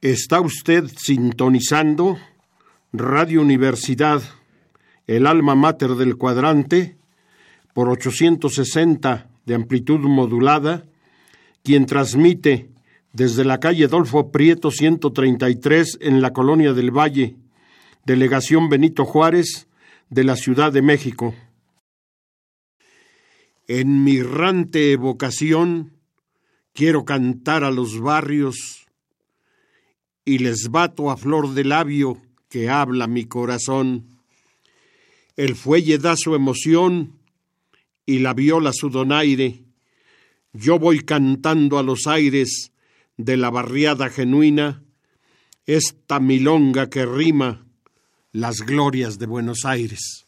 Está usted sintonizando Radio Universidad, el alma mater del cuadrante, por 860 de amplitud modulada, quien transmite desde la calle Adolfo Prieto 133 en la Colonia del Valle, Delegación Benito Juárez de la Ciudad de México. En mi errante evocación quiero cantar a los barrios y les bato a flor de labio que habla mi corazón. El fuelle da su emoción y la viola su donaire. Yo voy cantando a los aires de la barriada genuina esta milonga que rima las glorias de Buenos Aires.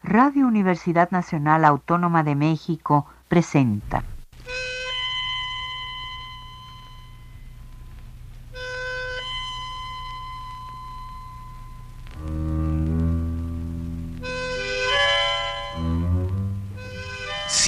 Radio Universidad Nacional Autónoma de México presenta.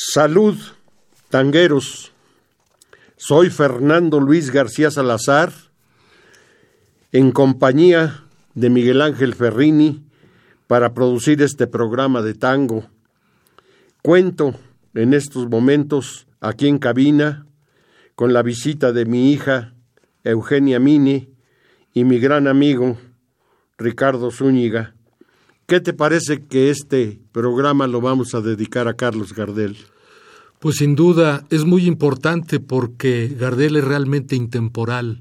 Salud, tangueros. Soy Fernando Luis García Salazar, en compañía de Miguel Ángel Ferrini, para producir este programa de tango. Cuento en estos momentos aquí en cabina con la visita de mi hija Eugenia Mini y mi gran amigo Ricardo Zúñiga. ¿Qué te parece que este programa lo vamos a dedicar a Carlos Gardel? Pues sin duda es muy importante porque Gardel es realmente intemporal,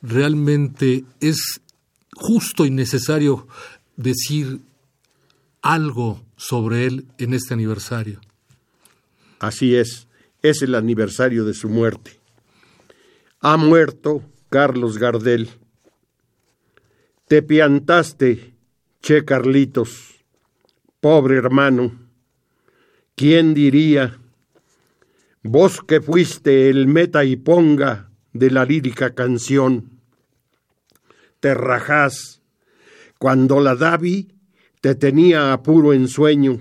realmente es justo y necesario decir algo sobre él en este aniversario. Así es, es el aniversario de su muerte. Ha muerto Carlos Gardel. Te piantaste, che Carlitos, pobre hermano. ¿Quién diría? Vos que fuiste el meta y ponga de la lírica canción, te rajás cuando la Davi te tenía a puro ensueño,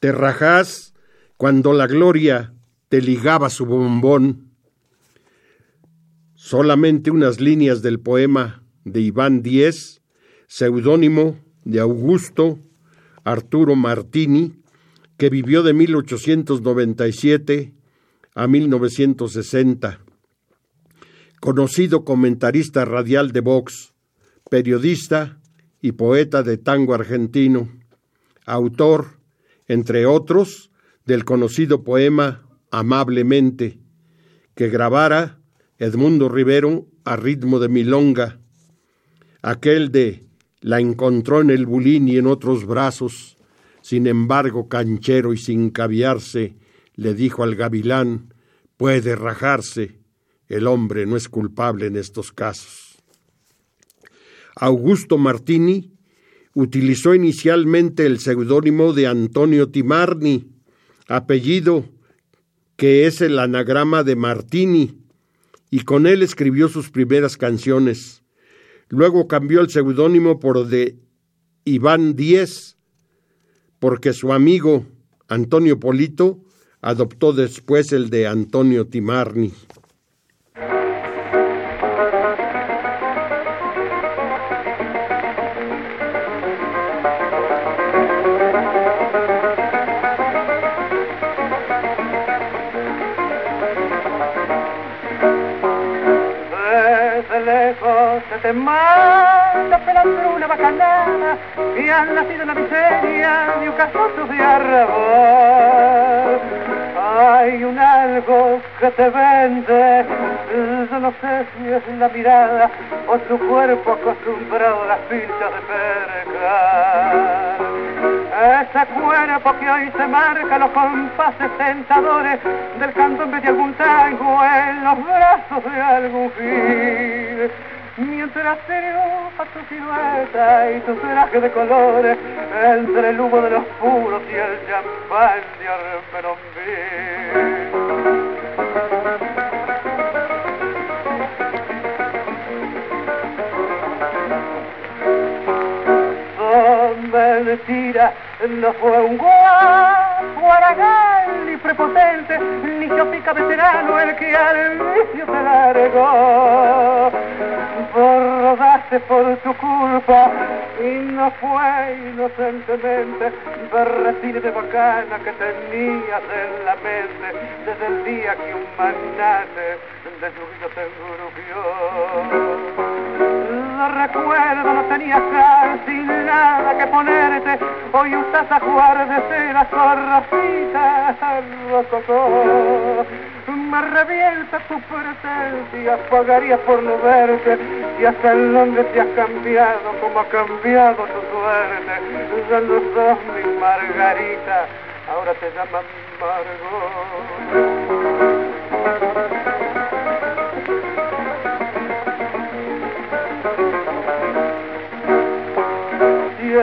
te rajás cuando la gloria te ligaba su bombón. Solamente unas líneas del poema de Iván Díez, seudónimo de Augusto Arturo Martini, que vivió de 1897 a 1960. Conocido comentarista radial de Vox, periodista y poeta de tango argentino, autor, entre otros, del conocido poema Amablemente, que grabara Edmundo Rivero a ritmo de milonga, aquel de La encontró en el bulín y en otros brazos, sin embargo canchero y sin caviarse, le dijo al gavilán, puede rajarse, el hombre no es culpable en estos casos. Augusto Martini utilizó inicialmente el seudónimo de Antonio Timarni, apellido que es el anagrama de Martini, y con él escribió sus primeras canciones. Luego cambió el seudónimo por de Iván Díez, porque su amigo Antonio Polito adoptó después el de Antonio Timarni. Lejos se te manda pelando una bacanana y han nacido en la miseria de un casoso de arrabal. Hay un algo que te vende, yo no sé si es la mirada o tu cuerpo acostumbrado a las pinchas de perca. ese cuerpo que hoy se marca los compases tentadores del candombe de algún tango en los brazos de algún gil. Mientras triunfa tu silueta y tu traje de colores entre el humo de los puros y el champán de Armeronville. mentira, no fue un guapo aragal y prepotente, ni chopica veterano el que al vicio se largó. Rodaste por tu culpa y no fue inocentemente berretines de bacana que tenías en la mente desde el día que un magnate de su vida te engrupió recuerdo no tenías sin nada que ponerte, hoy usas a jugar de cera zorracita rococó. Me revienta tu presencia, pagaría por no verte, y hasta el nombre te has cambiado, como ha cambiado tu suerte. Ya no sos mi Margarita, ahora te llaman Margot.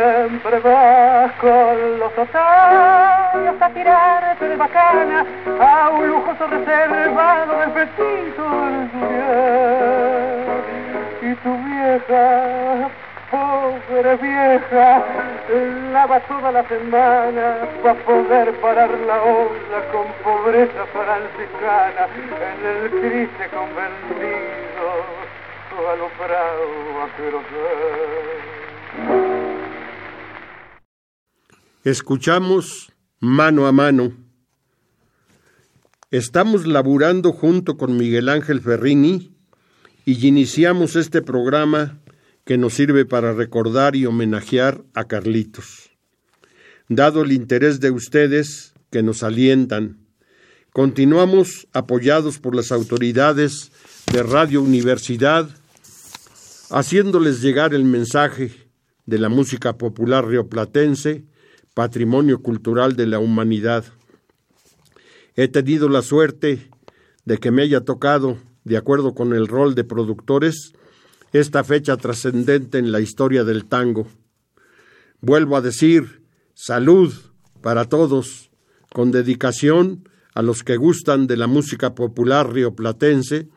Siempre vas con los otarios a tirarte de bacana a un lujoso reservado del petito Y tu vieja, pobre vieja, lava toda la semana para poder parar la onda con pobreza franciscana en el triste convencido alumbrado a Escuchamos mano a mano. Estamos laburando junto con Miguel Ángel Ferrini y iniciamos este programa que nos sirve para recordar y homenajear a Carlitos. Dado el interés de ustedes que nos alientan, continuamos apoyados por las autoridades de Radio Universidad, haciéndoles llegar el mensaje de la música popular rioplatense patrimonio cultural de la humanidad. He tenido la suerte de que me haya tocado, de acuerdo con el rol de productores, esta fecha trascendente en la historia del tango. Vuelvo a decir, salud para todos, con dedicación a los que gustan de la música popular rioplatense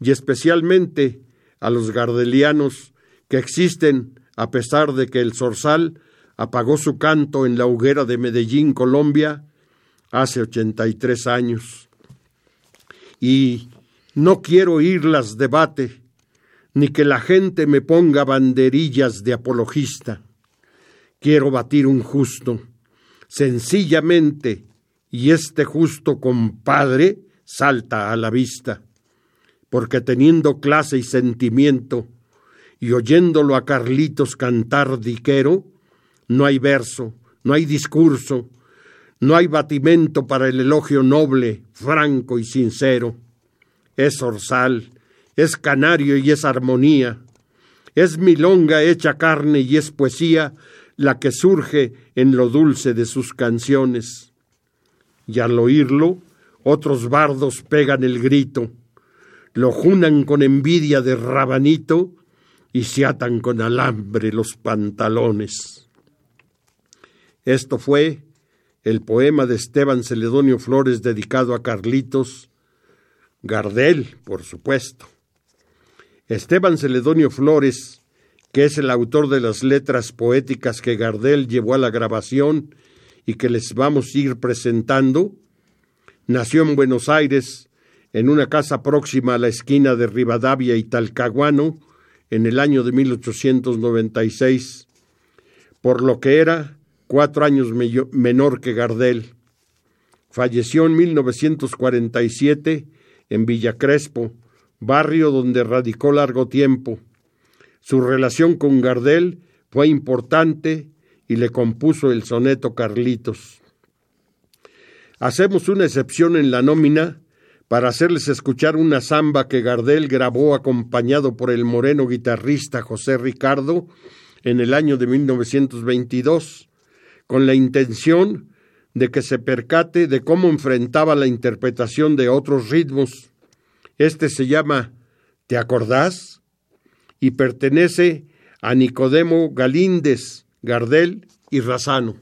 y especialmente a los gardelianos que existen a pesar de que el zorzal apagó su canto en la hoguera de Medellín, Colombia, hace 83 años. Y no quiero oírlas debate, ni que la gente me ponga banderillas de apologista. Quiero batir un justo, sencillamente, y este justo compadre salta a la vista, porque teniendo clase y sentimiento, y oyéndolo a Carlitos cantar diquero, no hay verso, no hay discurso, no hay batimento para el elogio noble, franco y sincero. Es orzal, es canario y es armonía, es milonga hecha carne y es poesía la que surge en lo dulce de sus canciones. Y al oírlo, otros bardos pegan el grito, lo junan con envidia de rabanito y se atan con alambre los pantalones. Esto fue el poema de Esteban Celedonio Flores dedicado a Carlitos Gardel, por supuesto. Esteban Celedonio Flores, que es el autor de las letras poéticas que Gardel llevó a la grabación y que les vamos a ir presentando, nació en Buenos Aires, en una casa próxima a la esquina de Rivadavia y Talcahuano, en el año de 1896, por lo que era cuatro años menor que Gardel. Falleció en 1947 en Villa Crespo, barrio donde radicó largo tiempo. Su relación con Gardel fue importante y le compuso el soneto Carlitos. Hacemos una excepción en la nómina para hacerles escuchar una samba que Gardel grabó acompañado por el moreno guitarrista José Ricardo en el año de 1922 con la intención de que se percate de cómo enfrentaba la interpretación de otros ritmos. Este se llama ¿Te acordás? y pertenece a Nicodemo Galíndez, Gardel y Razano.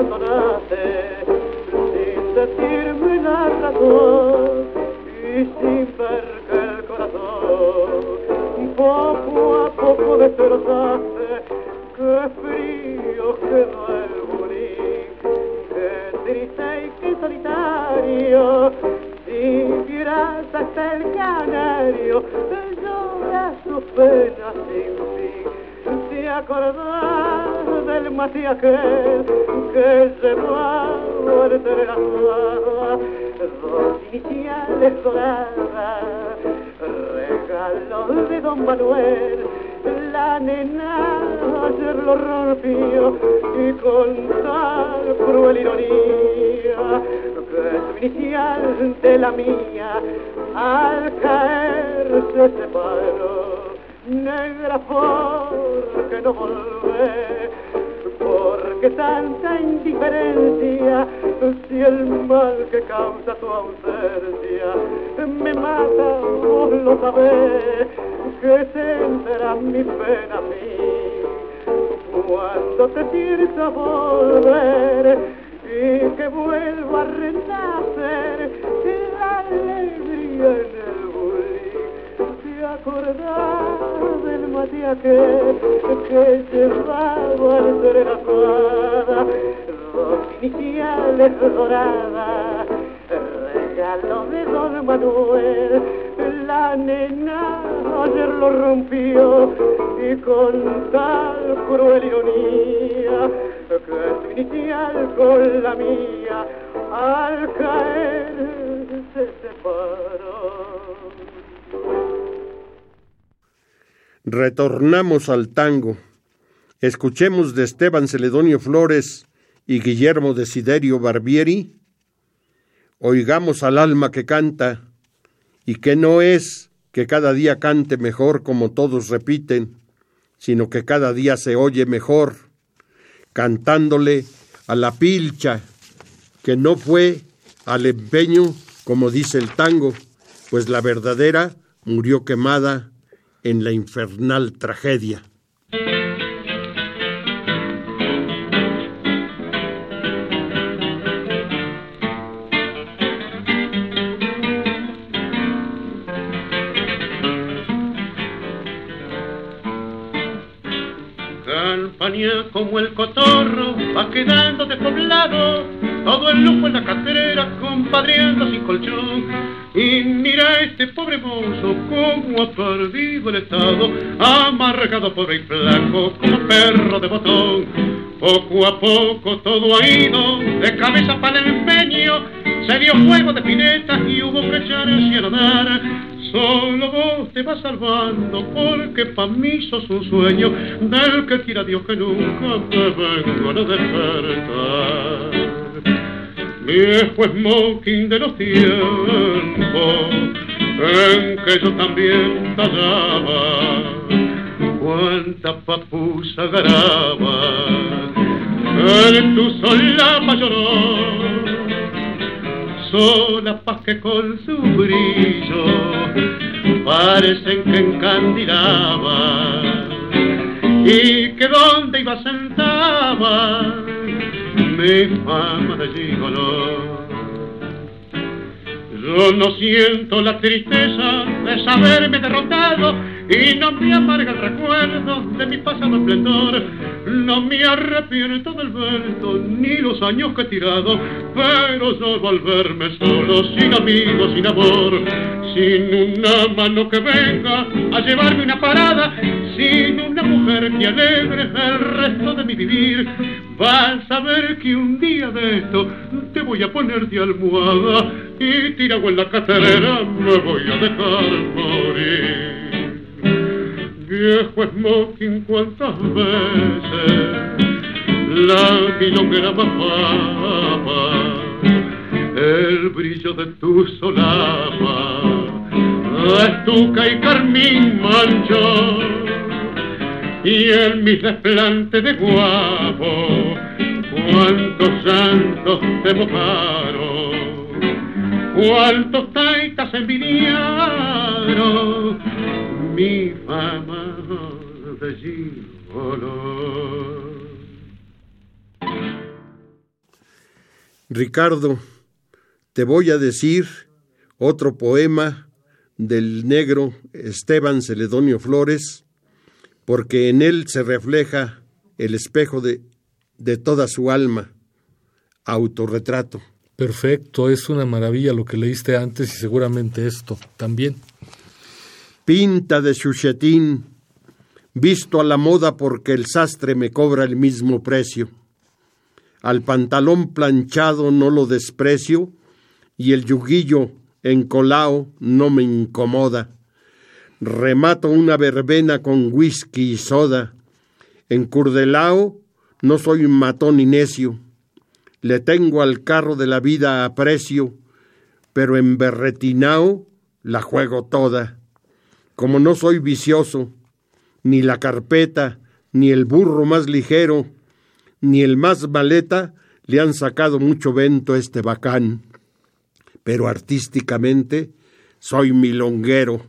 Abandonaste, sin decirme la razón y sin ver que el corazón poco a poco destrozaste, qué frío quedó el bulín, qué triste y qué solitario, si vieras hasta el canario, llora sus penas sin fin. Te acordás del mate aquel que llevaba el entrelazada dos iniciales doradas regalo de don Manuel la nena ayer lo rompió y con tal cruel ironía que su inicial de la mía al caer se separó negra porque no volvé porque tanta indiferencia si el mal que causa tu ausencia me mata vos lo sabés que tendrá mi pena a mí. Cuando te piensa volver y que vuelva a renacer la alegría en acordás del mate aquel que llevaba ser la cuadra dos iniciales doradas regalo de don Manuel la nena ayer lo rompió y con tal cruel ironía que su inicial con la mía al caer se separó. Retornamos al tango. Escuchemos de Esteban Celedonio Flores y Guillermo Desiderio Barbieri. Oigamos al alma que canta y que no es que cada día cante mejor como todos repiten, sino que cada día se oye mejor, cantándole a la pilcha, que no fue al empeño, como dice el tango, pues la verdadera murió quemada en la infernal tragedia. Como el cotorro va quedando despoblado, todo el lujo en la cartera compadreando sin colchón. Y mira este pobre mozo como ha perdido el estado, amargado pobre y flaco como perro de botón. Poco a poco todo ha ido de cabeza para el empeño, se dio fuego de pinetas y hubo que echarse a nadar. Solo vos te vas salvando porque pa' mí sos un sueño del que quiera Dios que nunca te vengan a despertar. Viejo smoking de los tiempos en que yo también tallaba. Cuánta papusa garaba en tu solapa lloró sola paz que con su brillo parecen que encandilaba. Y que donde iba sentaba mi fama de gigolo. Yo no siento la tristeza de saberme derrotado y no me amarga el recuerdo de mi pasado esplendor. No me arrepiento del vento ni los años que he tirado, pero solo al verme solo, sin amigos, sin amor, sin una mano que venga a llevarme una parada, sin una mujer que alegre el resto de mi vivir, vas a ver que un día de esto te voy a poner de almohada y tirado en la caterera me voy a dejar morir. viejo smoking cuántas veces la milonguera bajaba el brillo de tu solapa estuca y carmín manchó y en mi desplante de guapo cuántos santos te mojaron cuántos taitas envidiaron mi fama de gigolo. Ricardo, te voy a decir otro poema del negro Esteban Celedonio Flores, porque en él se refleja el espejo de, de toda su alma, autorretrato. Perfecto, es una maravilla lo que leíste antes y seguramente esto también. Pinta de chuchetín, visto a la moda porque el sastre me cobra el mismo precio. Al pantalón planchado no lo desprecio y el yuguillo encolao no me incomoda. Remato una verbena con whisky y soda. En Curdelao no soy matón ni necio le tengo al carro de la vida a precio, pero en Berretinao la juego toda. Como no soy vicioso, ni la carpeta, ni el burro más ligero, ni el más maleta le han sacado mucho vento a este bacán. Pero artísticamente soy milonguero,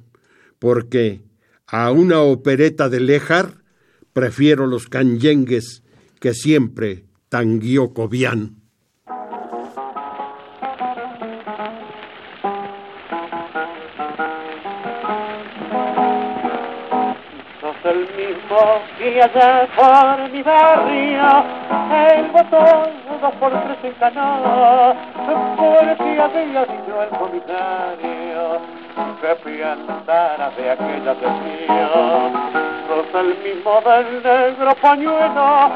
porque a una opereta de Lejar prefiero los canyengues que siempre tanguió Cobian. y allá por mi barrio el botón dos por tres en Canadá porque había dicho el comisario que piantara de aquella decía sos el mismo del negro pañuelo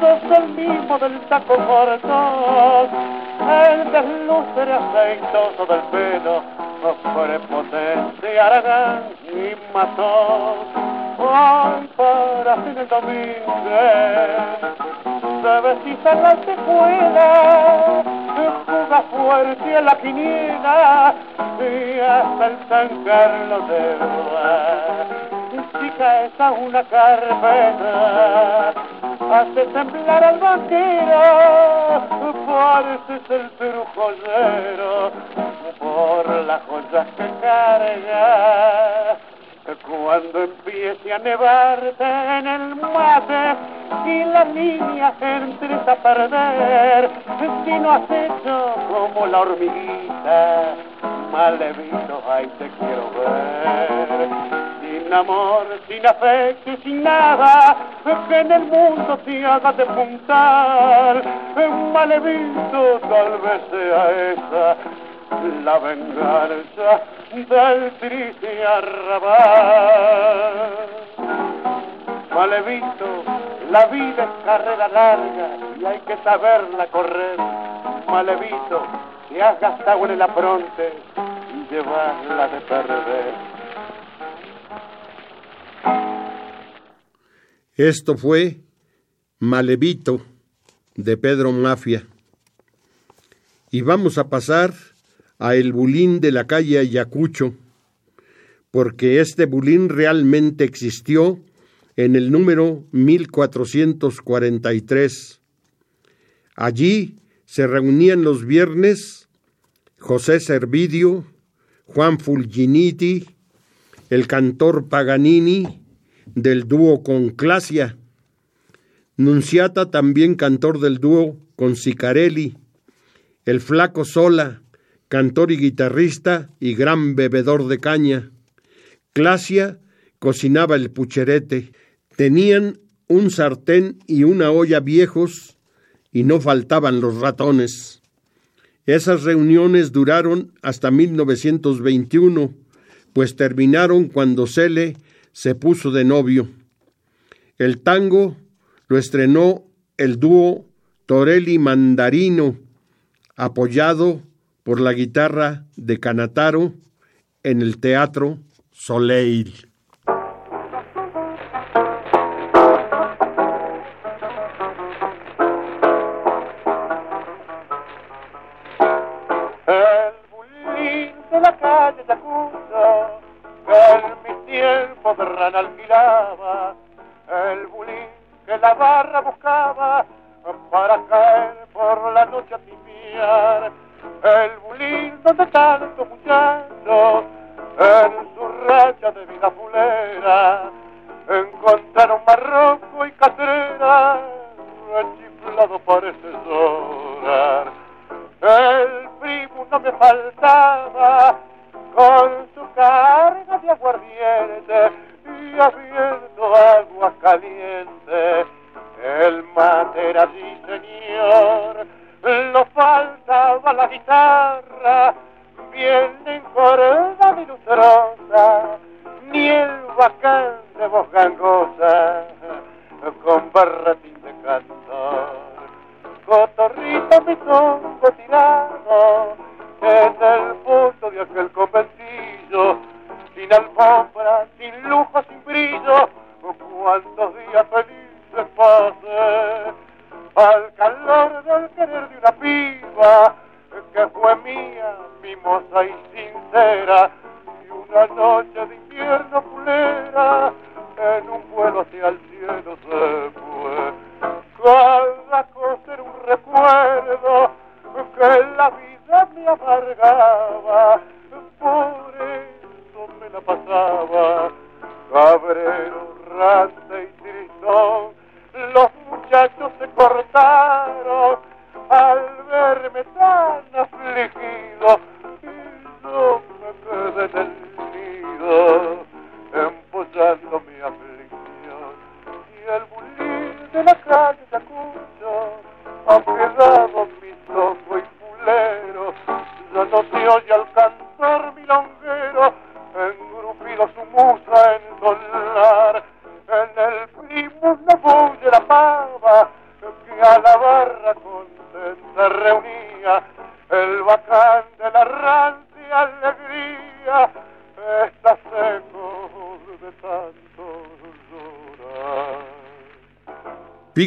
sos el mismo del taco corto. El deslucre aceitoso del pelo prepotente Aragán y mató Ay, para fin el domingo se vestita en la escuela, juega fuerte en la quiniela y hasta el San Carlos de Si caes a una carpeta, hace temblar al banquero, pareces el perujollero por las joyas que carga cuando empiece a nevarte en el mate y la niña entres a perder, si no has hecho como la hormiguita, malevito, ahí te quiero ver. Sin amor, sin afecto y sin nada, que en el mundo te haga despuntar, malevito tal vez sea esa la venganza del triste arrabal. Malevito, la vida es carrera larga y hay que saberla correr. Malevito, te has gastado en el apronte y llevarla de perder. Esto fue Malevito de Pedro Mafia. Y vamos a pasar a el bulín de la calle Ayacucho, porque este bulín realmente existió en el número 1443. Allí se reunían los viernes José Servidio, Juan Fulginiti, el cantor Paganini del dúo con Clasia, Nunciata también cantor del dúo con Sicarelli, el Flaco Sola, cantor y guitarrista y gran bebedor de caña. Clasia cocinaba el pucherete. Tenían un sartén y una olla viejos y no faltaban los ratones. Esas reuniones duraron hasta 1921, pues terminaron cuando Cele se puso de novio. El tango lo estrenó el dúo Torelli Mandarino, apoyado por la guitarra de Canataro en el Teatro Soleil. Barratín de cantor cotorrito mi tongo tirado en el fondo de aquel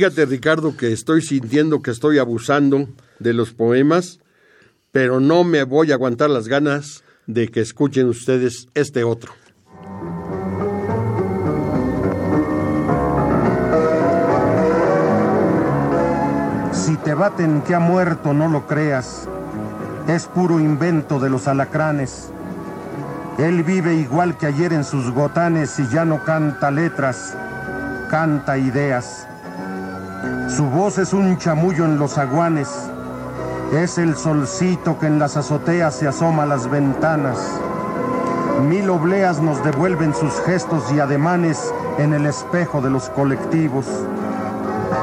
Fíjate, Ricardo, que estoy sintiendo que estoy abusando de los poemas, pero no me voy a aguantar las ganas de que escuchen ustedes este otro. Si te baten que ha muerto, no lo creas. Es puro invento de los alacranes. Él vive igual que ayer en sus gotanes y ya no canta letras, canta ideas. Su voz es un chamullo en los aguanes. Es el solcito que en las azoteas se asoma a las ventanas. Mil obleas nos devuelven sus gestos y ademanes en el espejo de los colectivos.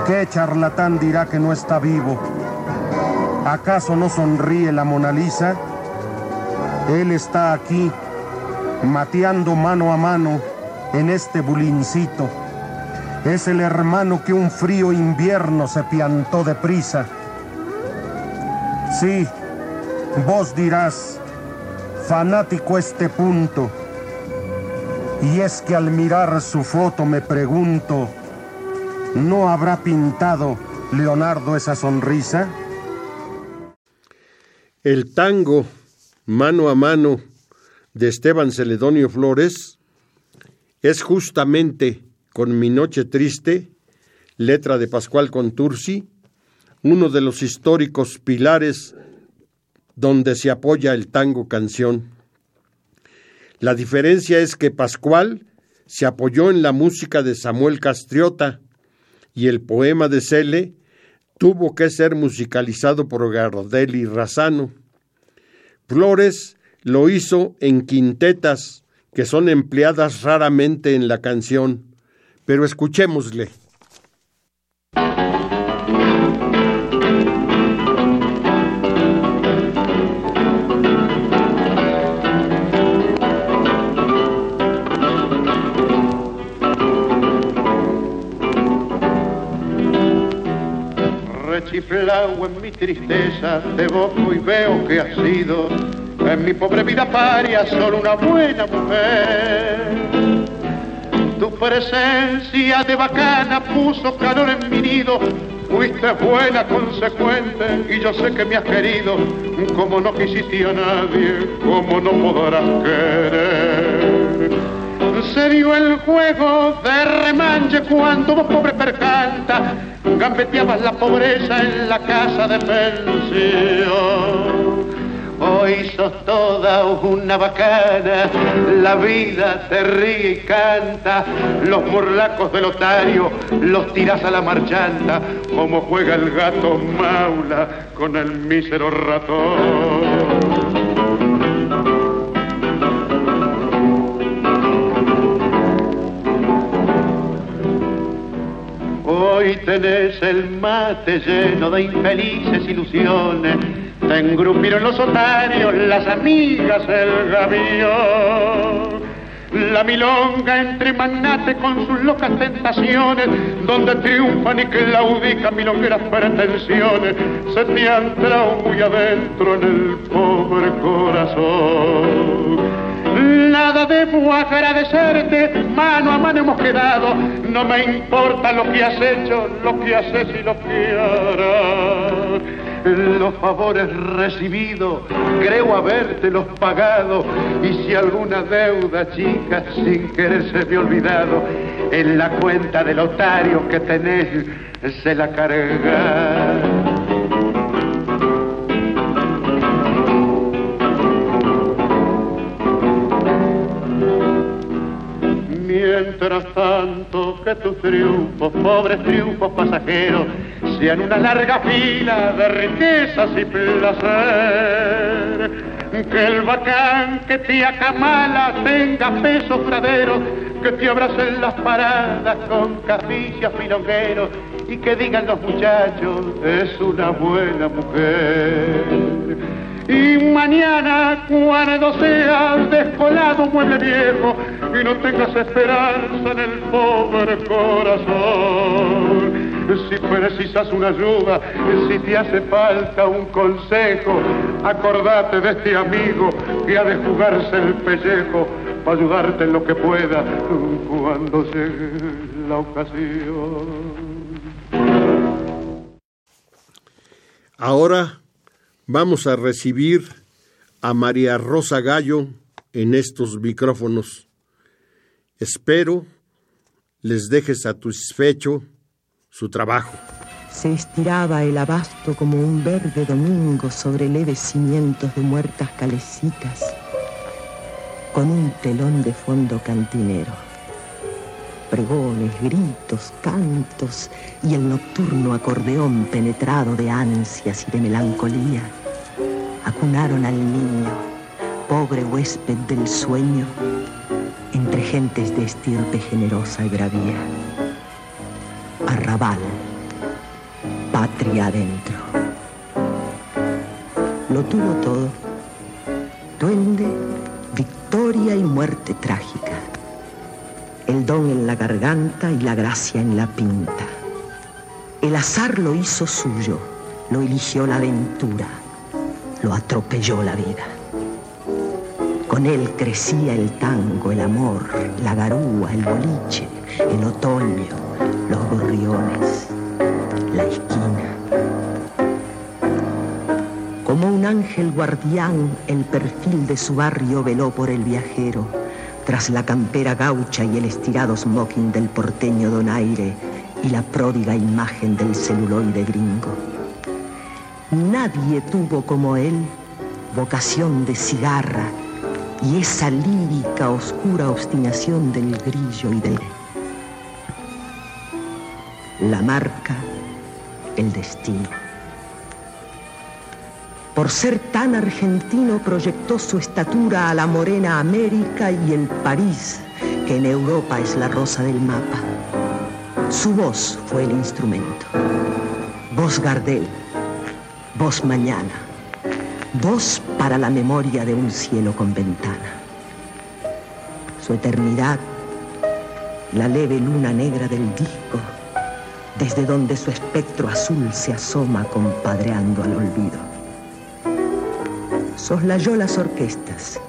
¿Qué charlatán dirá que no está vivo? ¿Acaso no sonríe la Mona Lisa? Él está aquí, mateando mano a mano en este bulincito. Es el hermano que un frío invierno se piantó deprisa. Sí, vos dirás, fanático este punto. Y es que al mirar su foto me pregunto, ¿no habrá pintado Leonardo esa sonrisa? El tango Mano a Mano de Esteban Celedonio Flores es justamente con Mi Noche Triste, letra de Pascual Contursi, uno de los históricos pilares donde se apoya el tango canción. La diferencia es que Pascual se apoyó en la música de Samuel Castriota y el poema de Cele tuvo que ser musicalizado por Gardel y Razano. Flores lo hizo en quintetas que son empleadas raramente en la canción, pero escuchémosle. Rechiflado en mi tristeza, te boco y veo que has sido en mi pobre vida paria solo una buena mujer. Presencia de bacana puso calor en mi nido, fuiste buena, consecuente, y yo sé que me has querido, como no quisiste a nadie, como no podrás querer. se dio el juego de remanche cuando vos pobre percanta gambeteabas la pobreza en la casa de pensión. Hoy sos toda una bacana, la vida te ríe y canta, los morlacos del otario los tiras a la marchanta, como juega el gato maula con el mísero ratón. Hoy tenés el mate lleno de infelices ilusiones. Te engrupieron los otarios, las amigas, el gavión. La milonga entre magnates con sus locas tentaciones, donde triunfan y claudican milongueras pretensiones, se te han muy adentro en el pobre corazón. Nada debo agradecerte, mano a mano hemos quedado. No me importa lo que has hecho, lo que haces y lo que harás. Los favores recibidos, creo habértelos pagado. Y si alguna deuda, chica, sin querer se me olvidado, en la cuenta del otario que tenés, se la carga. Mientras tanto que tus triunfos, pobres triunfos pasajeros, sean una larga fila de riquezas y placer. Que el bacán que te acamala tenga peso fradero, que te abracen las paradas con caficias filongueros y que digan los muchachos, es una buena mujer. Y mañana, cuando seas descolado mueble viejo y no tengas esperanza en el pobre corazón, si precisas una ayuda, si te hace falta un consejo, acordate de este amigo que ha de jugarse el pellejo para ayudarte en lo que pueda cuando llegue la ocasión. Ahora Vamos a recibir a María Rosa Gallo en estos micrófonos. Espero les deje satisfecho su trabajo. Se estiraba el abasto como un verde domingo sobre leves cimientos de muertas calecitas, con un telón de fondo cantinero. Pregones, gritos, cantos y el nocturno acordeón penetrado de ansias y de melancolía acunaron al niño, pobre huésped del sueño, entre gentes de estirpe generosa y bravía. Arrabal, patria adentro. Lo tuvo todo, duende, victoria y muerte trágica. El don en la garganta y la gracia en la pinta. El azar lo hizo suyo, lo eligió la aventura lo atropelló la vida. Con él crecía el tango, el amor, la garúa, el boliche, el otoño, los gorriones, la esquina. Como un ángel guardián, el perfil de su barrio veló por el viajero, tras la campera gaucha y el estirado smoking del porteño donaire y la pródiga imagen del celuloide gringo. Nadie tuvo como él vocación de cigarra y esa lírica oscura obstinación del grillo y del... La marca, el destino. Por ser tan argentino proyectó su estatura a la morena América y el París, que en Europa es la rosa del mapa. Su voz fue el instrumento. Voz Gardel, Voz mañana. Voz para la memoria de un cielo con ventana. Su eternidad, la leve luna negra del disco, desde donde su espectro azul se asoma compadreando al olvido. Soslayó las orquestas.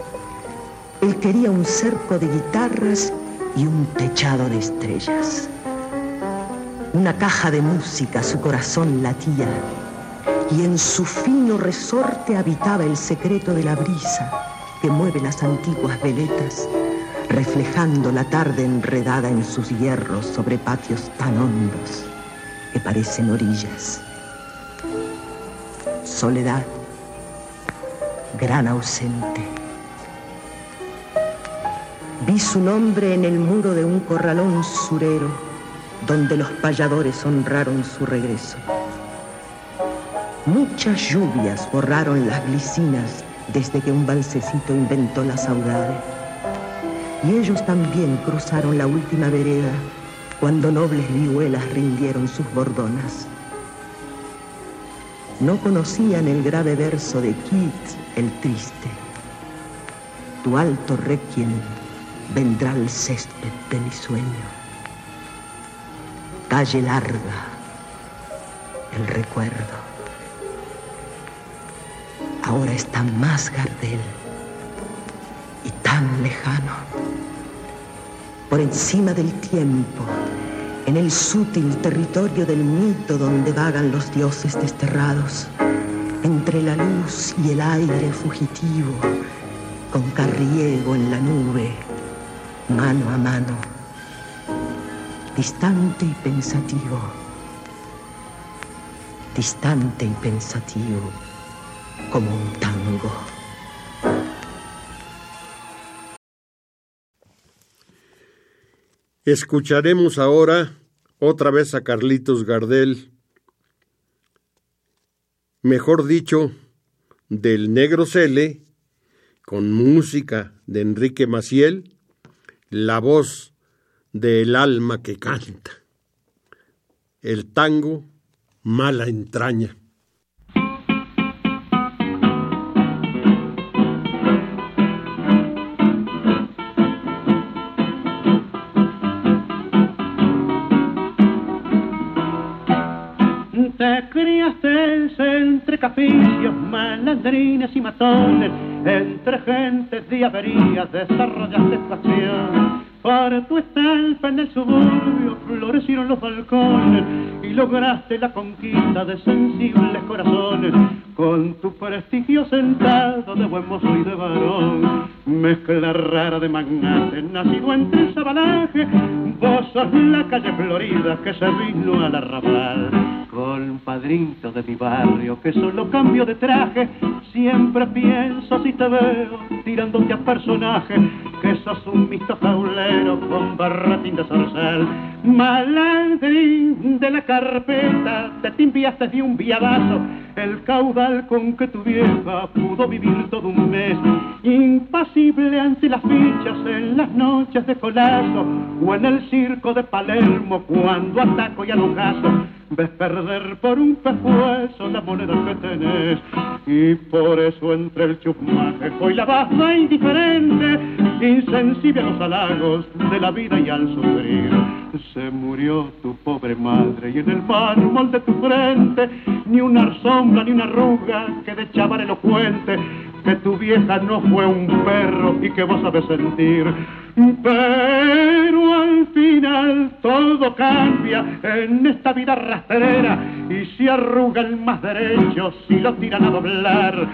Él quería un cerco de guitarras y un techado de estrellas. Una caja de música, su corazón latía y en su fino resorte habitaba el secreto de la brisa que mueve las antiguas veletas, reflejando la tarde enredada en sus hierros sobre patios tan hondos que parecen orillas. Soledad, gran ausente. Vi su nombre en el muro de un corralón surero donde los payadores honraron su regreso. Muchas lluvias borraron las glicinas desde que un balsecito inventó la saudade. Y ellos también cruzaron la última vereda cuando nobles vihuelas rindieron sus bordonas. No conocían el grave verso de Keats, el triste. Tu alto requiem vendrá al césped de mi sueño. Calle larga, el recuerdo. Ahora está más Gardel y tan lejano. Por encima del tiempo, en el sutil territorio del mito donde vagan los dioses desterrados, entre la luz y el aire fugitivo, con carriego en la nube, mano a mano, distante y pensativo, distante y pensativo como un tango. Escucharemos ahora otra vez a Carlitos Gardel, mejor dicho, del Negro Cele, con música de Enrique Maciel, la voz del alma que canta, el tango Mala Entraña. Y matones, entre gentes de averías desarrollaste pasión. Para tu estampa en el suburbio florecieron los balcones y lograste la conquista de sensibles corazones con tu prestigio sentado de buen mozo y de varón. Mezcla rara de magnate, nacido entre el sabanaje, vos sos la calle florida que se vino al arrabal. Compadrito de mi barrio que solo cambio de traje, siempre pienso si te veo tirándote a personaje, que sos un misto jaulero con barratín de zorzal. Malandrín de la carpeta, te timpiaste de un viadazo, el caudal con que tu vieja pudo vivir todo un mes. Impasible ante las fichas en las noches de colazo, o en el circo de Palermo cuando ataco y alojazo. Ves perder por un pescuezo la moneda que tenés y por eso entre el chusmaje y la baja indiferente, insensible a los halagos de la vida y al sufrir. Se murió tu pobre madre y en el mármol de tu frente ni una sombra ni una arruga que de chaval elocuente que tu vieja no fue un perro y que vos sabes sentir. Pero al final todo cambia en esta vida rastrera y se arruga el más derecho si lo tiran a doblar.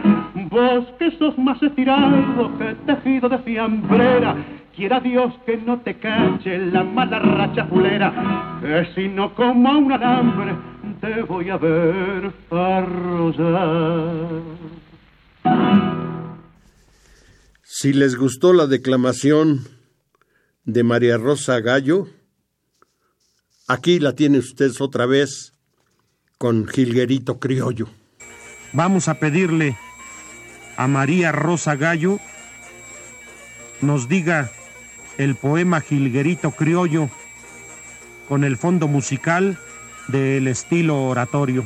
Vos que sos más estirado que tejido de fiambrera, quiera Dios que no te cache la mala racha fulera, que si no como a un alambre te voy a ver arrollar. Si les gustó la declamación de María Rosa Gallo, aquí la tiene ustedes otra vez con Gilguerito Criollo. Vamos a pedirle a María Rosa Gallo nos diga el poema Gilguerito Criollo con el fondo musical del estilo oratorio.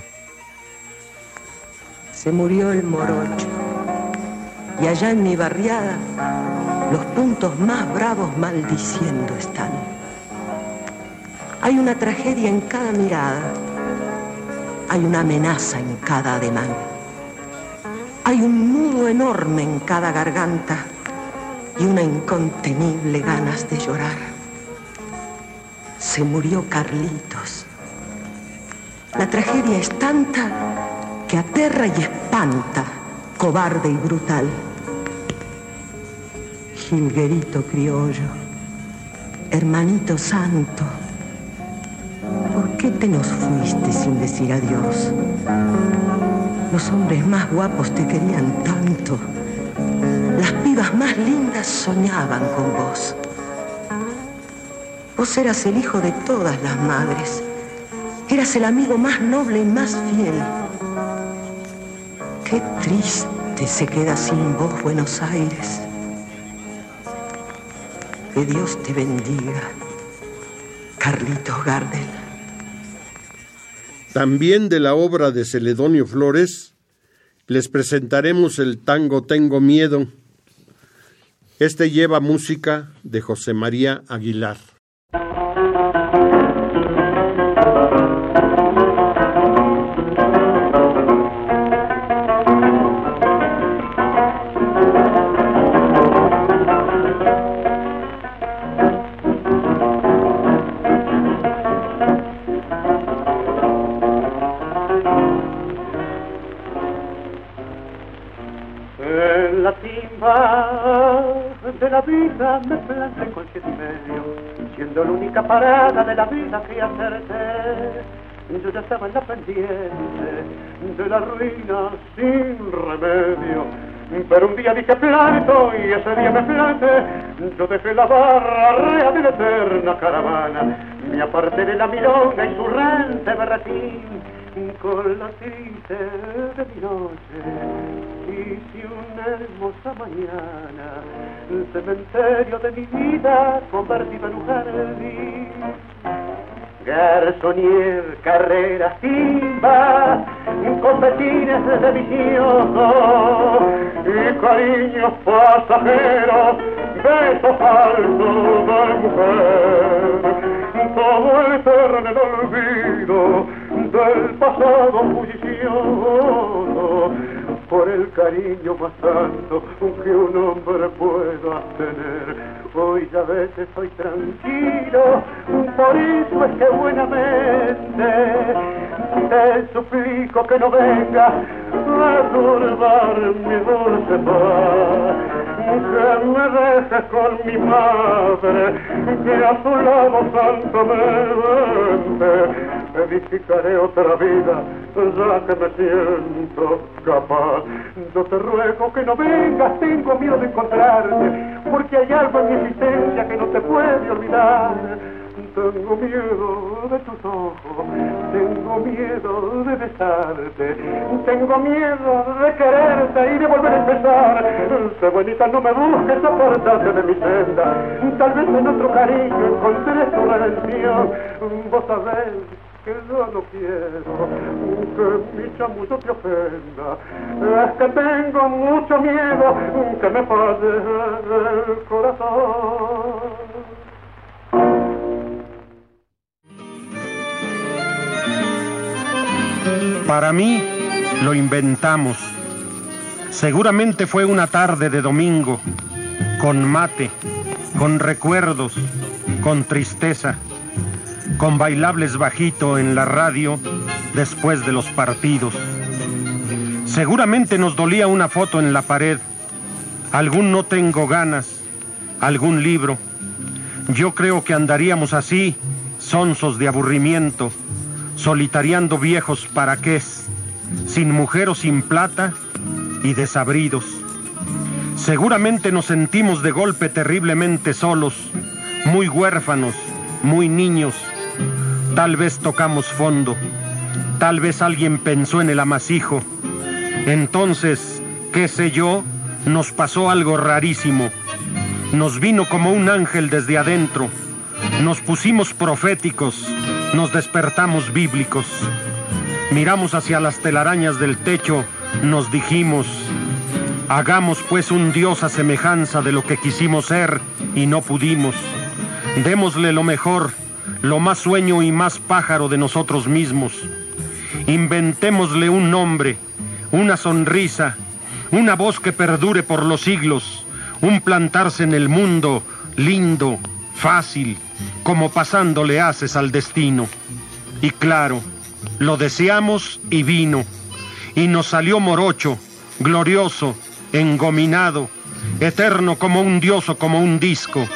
Se murió el morocho y allá en mi barriada los puntos más bravos maldiciendo están. Hay una tragedia en cada mirada, hay una amenaza en cada ademán, hay un nudo enorme en cada garganta y una incontenible ganas de llorar. Se murió Carlitos. La tragedia es tanta que aterra y espanta, cobarde y brutal. Gilguerito criollo hermanito santo, ¿por qué te nos fuiste sin decir adiós? Los hombres más guapos te querían tanto. Las pibas más lindas soñaban con vos. Vos eras el hijo de todas las madres. Eras el amigo más noble y más fiel. Qué triste se queda sin vos Buenos Aires. Que Dios te bendiga, Carlitos Gardel. También de la obra de Celedonio Flores, les presentaremos el tango Tengo Miedo. Este lleva música de José María Aguilar. Me planté con siete y medio, siendo la única parada de la vida que acerté. Yo ya estaba en la pendiente de la ruina sin remedio. Pero un día dije planto y ese día me planté. Yo dejé la barra rea de la eterna caravana. Me aparté de la milonga y su rente berretín con la triste de mi noche hice una hermosa mañana el cementerio de mi vida convertido en un jardín Garzonier, carrera, timba, competines de vicioso y cariños pasajeros, besos falsos de mujer. Todo eterno el olvido del pasado bullicioso por el cariño más santo que un hombre pueda tener. Hoy ya a veces soy tranquilo, por eso es que buenamente te suplico que no venga a turbar mi dulce paz. Que me dejes con mi madre, que a su lado santamente edificaré otra vida, ya que me siento capaz. Yo te ruego que no vengas, tengo miedo de encontrarte, porque hay algo en mi existencia que no te puede olvidar. Tengo miedo de tus ojos, tengo miedo de besarte, tengo miedo de quererte y de volver a empezar. Sé bonita, no me busques apartarte de mi senda, tal vez en otro cariño encontré tu redención. Vos sabés que yo no quiero que mi chamuyo te ofenda. Es que tengo mucho miedo que me falle el corazón. Para mí, lo inventamos. Seguramente fue una tarde de domingo, con mate, con recuerdos, con tristeza, con bailables bajito en la radio después de los partidos. Seguramente nos dolía una foto en la pared, algún no tengo ganas, algún libro. Yo creo que andaríamos así, sonsos de aburrimiento, solitariando viejos paraqués, sin mujer o sin plata y desabridos. Seguramente nos sentimos de golpe terriblemente solos, muy huérfanos, muy niños. Tal vez tocamos fondo, tal vez alguien pensó en el amasijo. Entonces, qué sé yo, nos pasó algo rarísimo. Nos vino como un ángel desde adentro. Nos pusimos proféticos, nos despertamos bíblicos. Miramos hacia las telarañas del techo, nos dijimos, hagamos pues un Dios a semejanza de lo que quisimos ser y no pudimos. Démosle lo mejor, lo más sueño y más pájaro de nosotros mismos. Inventémosle un nombre, una sonrisa, una voz que perdure por los siglos, un plantarse en el mundo lindo, fácil, como pasándole haces al destino. Y claro, lo deseamos y vino, y nos salió morocho, glorioso, engominado, eterno como un dios o como un disco.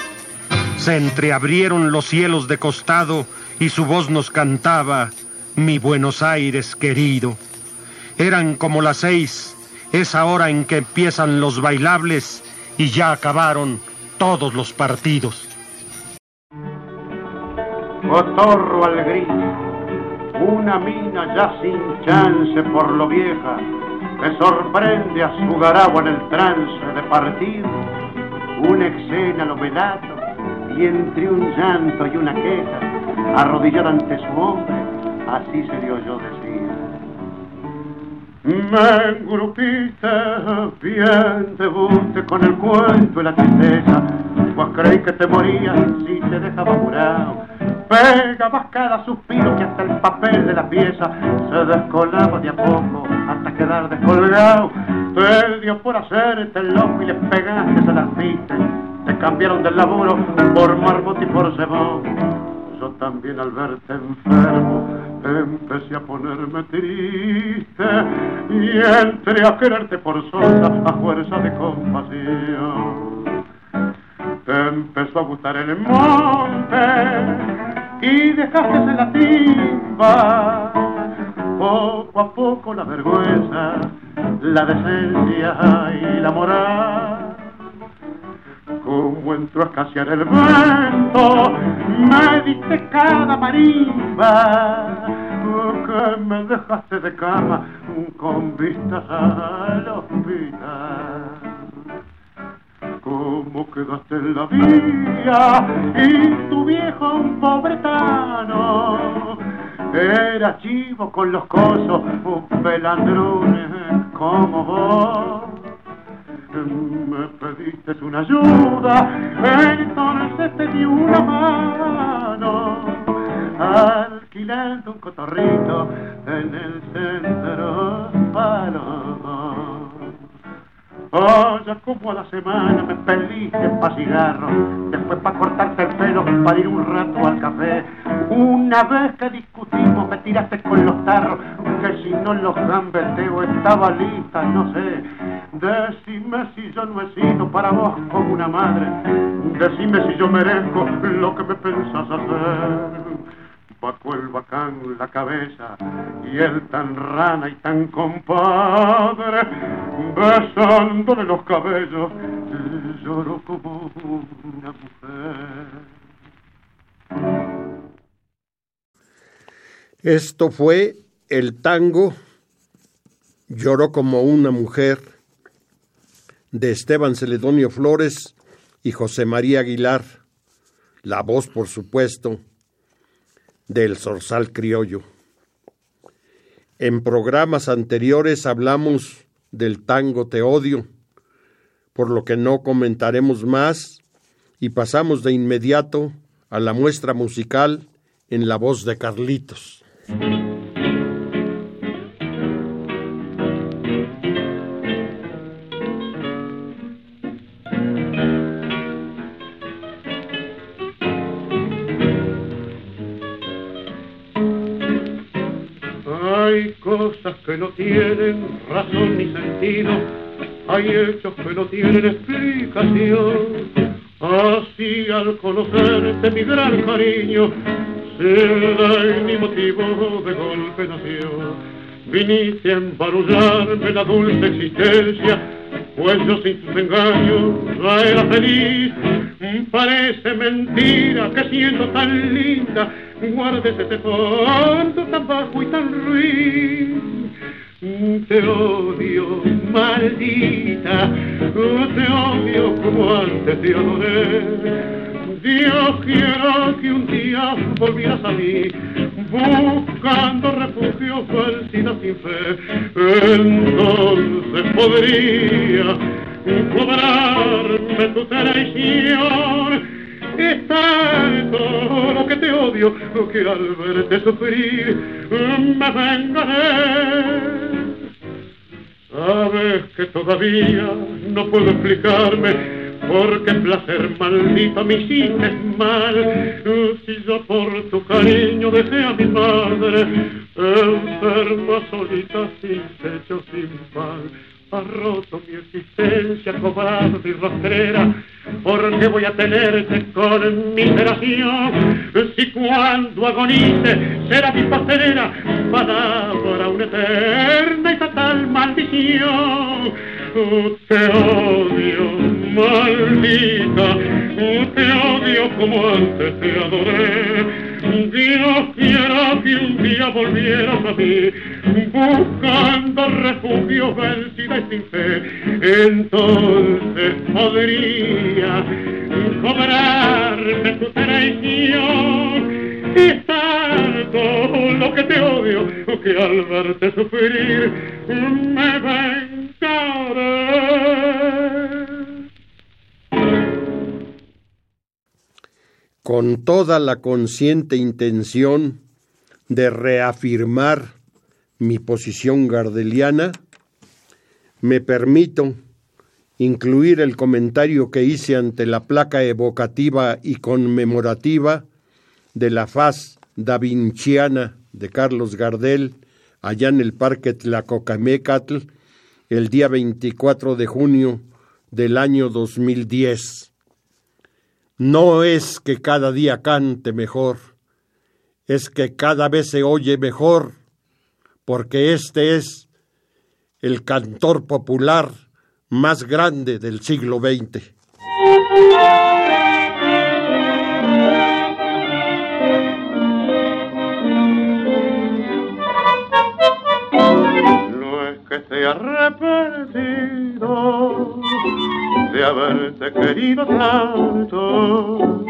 Se entreabrieron los cielos de costado y su voz nos cantaba, mi Buenos Aires querido. Eran como las seis, esa hora en que empiezan los bailables y ya acabaron todos los partidos. Cotorro al gris, una mina ya sin chance por lo vieja, me sorprende a su garagua en el trance de partido, una escena lo velato y entre un llanto y una queja, arrodillada ante su hombre, así se dio yo decir. Me engrupiste bien te con el cuento y la tristeza, pues creí que te morías si te dejaba curado. Pegabas cada suspiro que hasta el papel de la pieza se descolaba de a poco hasta quedar descolgado. Te dio por hacerte loco y le pegaste al artista te cambiaron del laburo por marmot y por cebón. Yo también al verte enfermo empecé a ponerme triste y entré a quererte por sosa a fuerza de compasión. Te empezó a gustar el monte y dejaste en la timba. Poco a poco la vergüenza, la decencia y la moral como entró a escasear el viento, me diste cada marimba, que me dejaste de cama con vistas al hospital. Cómo quedaste en la vía y tu viejo un pobretano. Era chivo con los cosos, un pelandrón como vos. Me pediste una ayuda, entonces te di una mano, alquilando un cotorrito en el centro palo. Ya como a la semana me perdiste pa' cigarro, después pa' cortarte el pelo, para ir un rato al café. Una vez que discutimos me tiraste con los tarros, que si no los gambeteo estaba lista, no sé. Decime si yo no he sido para vos como una madre, decime si yo merezco lo que me pensás hacer bajó el bacán la cabeza y él tan rana y tan compadre, besándole los cabellos, lloró como una mujer. Esto fue el tango Lloró como una mujer de Esteban Celedonio Flores y José María Aguilar, la voz por supuesto del zorzal criollo. En programas anteriores hablamos del tango Te odio, por lo que no comentaremos más y pasamos de inmediato a la muestra musical en la voz de Carlitos. Que no tienen razón ni sentido, hay hechos que no tienen explicación. Así al conocerte mi gran cariño, sin mi motivo de golpe nació. Viniste a embarullarme la dulce existencia, pues yo sin tus engaños ya era feliz. Parece mentira que siendo tan linda guardes ese fondo tan bajo y tan ruin. Te odio, maldita, te odio como antes te adoré. Dios quiera que un día volvieras a mí, buscando refugio, felicidad sin fe. Entonces podría cobrarme tu traición es tanto lo que te odio que al verte sufrir me vengaré. Sabes que todavía no puedo explicarme por qué placer maldito me hiciste mal. Si yo por tu cariño dejé a mi madre enferma, solita, sin techo, sin pan roto mi existencia cobarde y rostrera, porque voy a tenerte con mi generación, si cuando agonice será mi pastelera, palabra una eterna y fatal maldición. te odio, maldita, te odio como antes te adoré, Dios quiera que un día volvieras a mí, buscando refugio vencida y sin fe, entonces podría cobrarme tu traición. Y tanto lo que te odio, que al verte sufrir me vengaré. Con toda la consciente intención de reafirmar mi posición gardeliana, me permito incluir el comentario que hice ante la placa evocativa y conmemorativa de la faz da Vinciana de Carlos Gardel allá en el Parque Tlacocamecatl el día 24 de junio del año 2010 no es que cada día cante mejor, es que cada vez se oye mejor, porque este es el cantor popular más grande del siglo XX. Haberte querido tanto.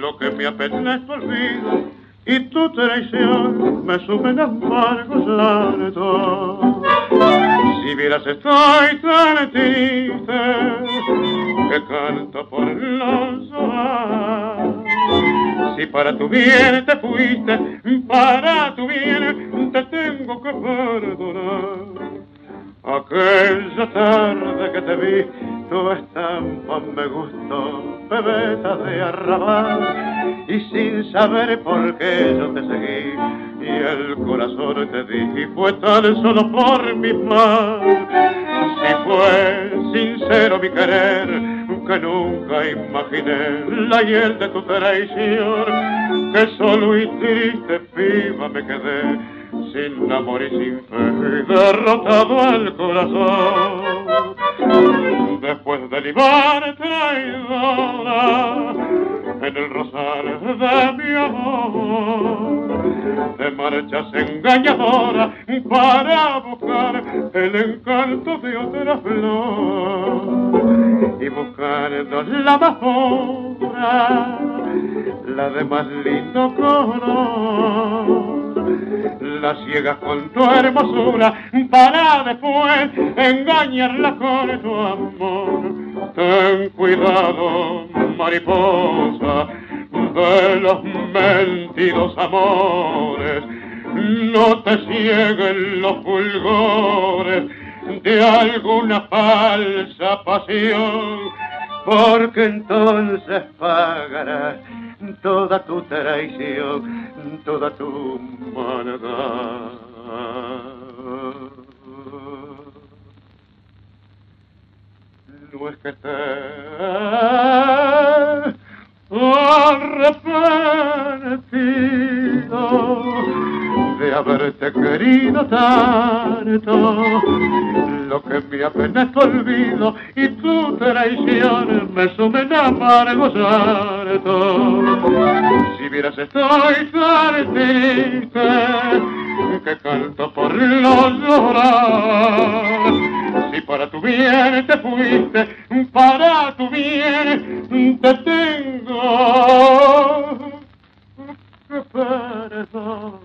Lo que me apena es tu olvido y tu traición me suben amargos llantos. Si vieras estoy tan triste que canto por los Si para tu bien te fuiste, para tu bien te tengo que perdonar. Aquella tarde que te vi, tu estampa me gustó, bebeta de arrabal, y sin saber por qué yo te seguí, y el corazón te di, fue tan solo por mi mal. Si fue sincero mi querer, que nunca imaginé la hiel de tu traición, que solo y triste viva me quedé sin amor y sin fe, derrotado al corazón. Después de libar traidora en el rosal de mi amor, te marchas engañadora para buscar el encanto de otra flor y buscando la pura, la de más lindo color la ciegas con tu hermosura para después engañarla con tu amor. Ten cuidado, mariposa, de los mentidos amores. No te cieguen los fulgores de alguna falsa pasión, porque entonces pagarás toda tu traición, toda tu maldad. No es que te arrepentido de haberte querido tanto lo que me apena es tu olvido y tu traición me sumen amargos hartos. Si vieras estoy triste que canto por los llorar. Si para tu bien te fuiste, para tu bien te tengo que perdonar.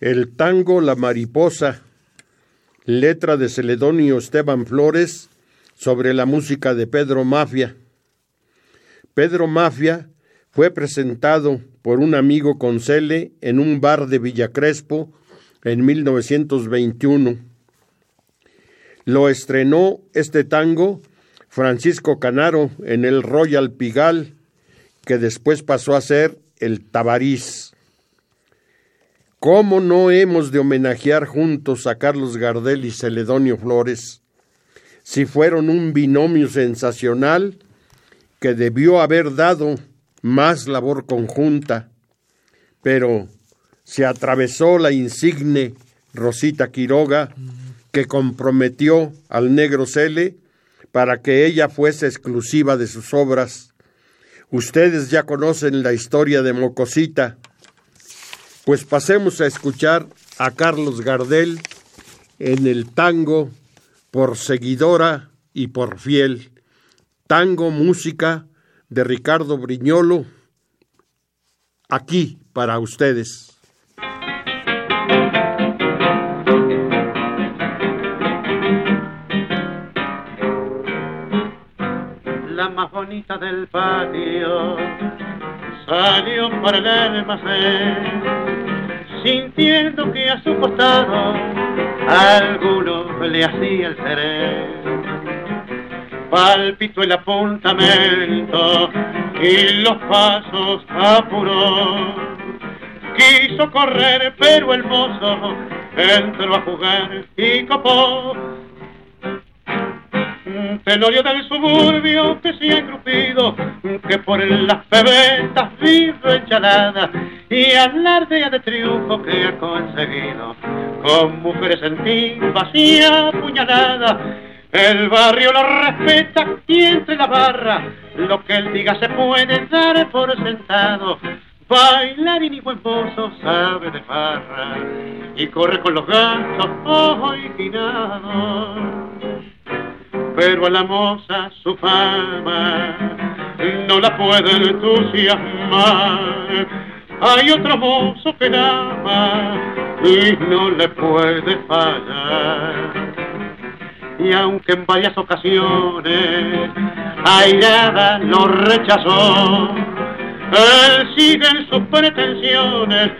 El tango La Mariposa, letra de Celedonio Esteban Flores sobre la música de Pedro Mafia. Pedro Mafia fue presentado por un amigo con Cele en un bar de Villa Crespo en 1921. Lo estrenó este tango Francisco Canaro en el Royal Pigal, que después pasó a ser el Tabariz. ¿Cómo no hemos de homenajear juntos a Carlos Gardel y Celedonio Flores? Si fueron un binomio sensacional que debió haber dado más labor conjunta, pero se atravesó la insigne Rosita Quiroga que comprometió al negro Cele para que ella fuese exclusiva de sus obras. Ustedes ya conocen la historia de Mocosita, pues pasemos a escuchar a Carlos Gardel en el tango por seguidora y por fiel. Tango música de Ricardo Briñolo, aquí para ustedes. Más bonita del patio salió para el almacén, sintiendo que a su costado alguno le hacía el sereno palpitó el apuntamiento y los pasos apuró. Quiso correr, pero el mozo entró a jugar y copó. Telorio del suburbio que se ha engrupido, que por las pebetas vive enchalada y alardea de triunfo que ha conseguido con mujeres sentidas y apuñaladas el barrio lo respeta y entre la barra lo que él diga se puede dar por sentado. Bailarín y buen pozo sabe de farra y corre con los gansos ojo guinados. Pero a la moza su fama no la puede entusiasmar. Hay otro mozo que la ama y no le puede fallar y aunque en varias ocasiones airada lo rechazó, él sigue en sus pretensiones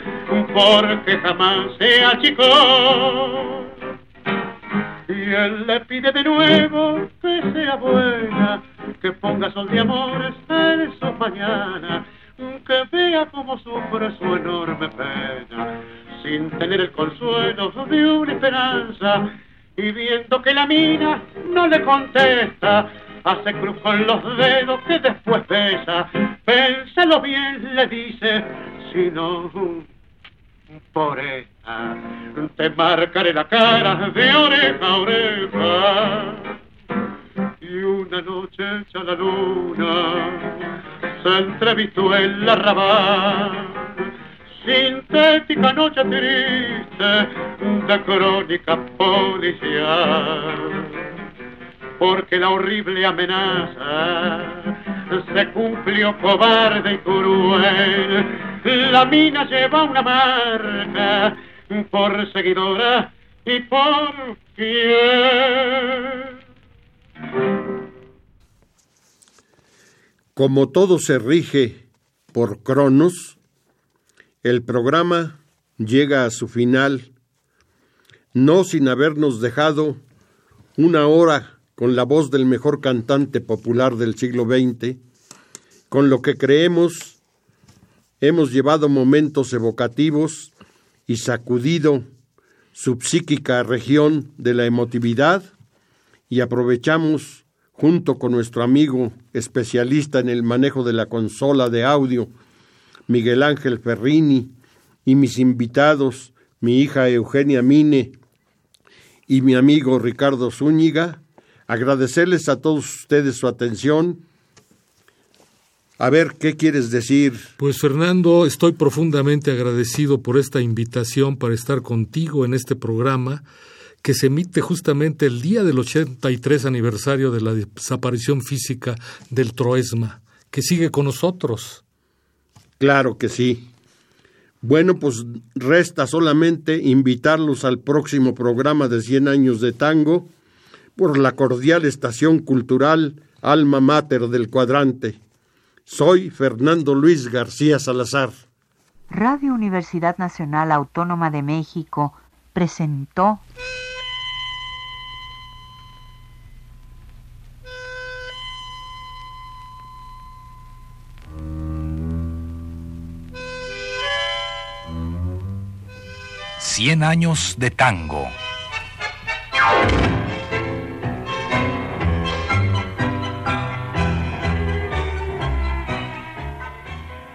porque jamás se achicó. Y él le pide de nuevo que sea buena, que ponga sol de amores en su mañana, que vea cómo sufre su enorme pena, sin tener el consuelo de una esperanza y viendo que la mina no le contesta, hace cruz con los dedos que después besa. Pénsalo bien, le dice, si no, por esta te marcaré la cara de oreja a oreja. Y una noche hecha la luna se entrevistó en la rabal sintética noche triste de crónica policial. Porque la horrible amenaza se cumplió cobarde y cruel. La mina lleva una marca por seguidora y por fiel. Como todo se rige por Cronos, el programa llega a su final, no sin habernos dejado una hora con la voz del mejor cantante popular del siglo XX, con lo que creemos hemos llevado momentos evocativos y sacudido su psíquica región de la emotividad y aprovechamos junto con nuestro amigo especialista en el manejo de la consola de audio Miguel Ángel Ferrini y mis invitados, mi hija Eugenia Mine y mi amigo Ricardo Zúñiga, agradecerles a todos ustedes su atención. A ver, ¿qué quieres decir? Pues Fernando, estoy profundamente agradecido por esta invitación para estar contigo en este programa que se emite justamente el día del 83 aniversario de la desaparición física del Troesma, que sigue con nosotros. Claro que sí. Bueno, pues resta solamente invitarlos al próximo programa de 100 años de tango por la cordial estación cultural Alma Mater del Cuadrante. Soy Fernando Luis García Salazar. Radio Universidad Nacional Autónoma de México presentó Cien años de tango.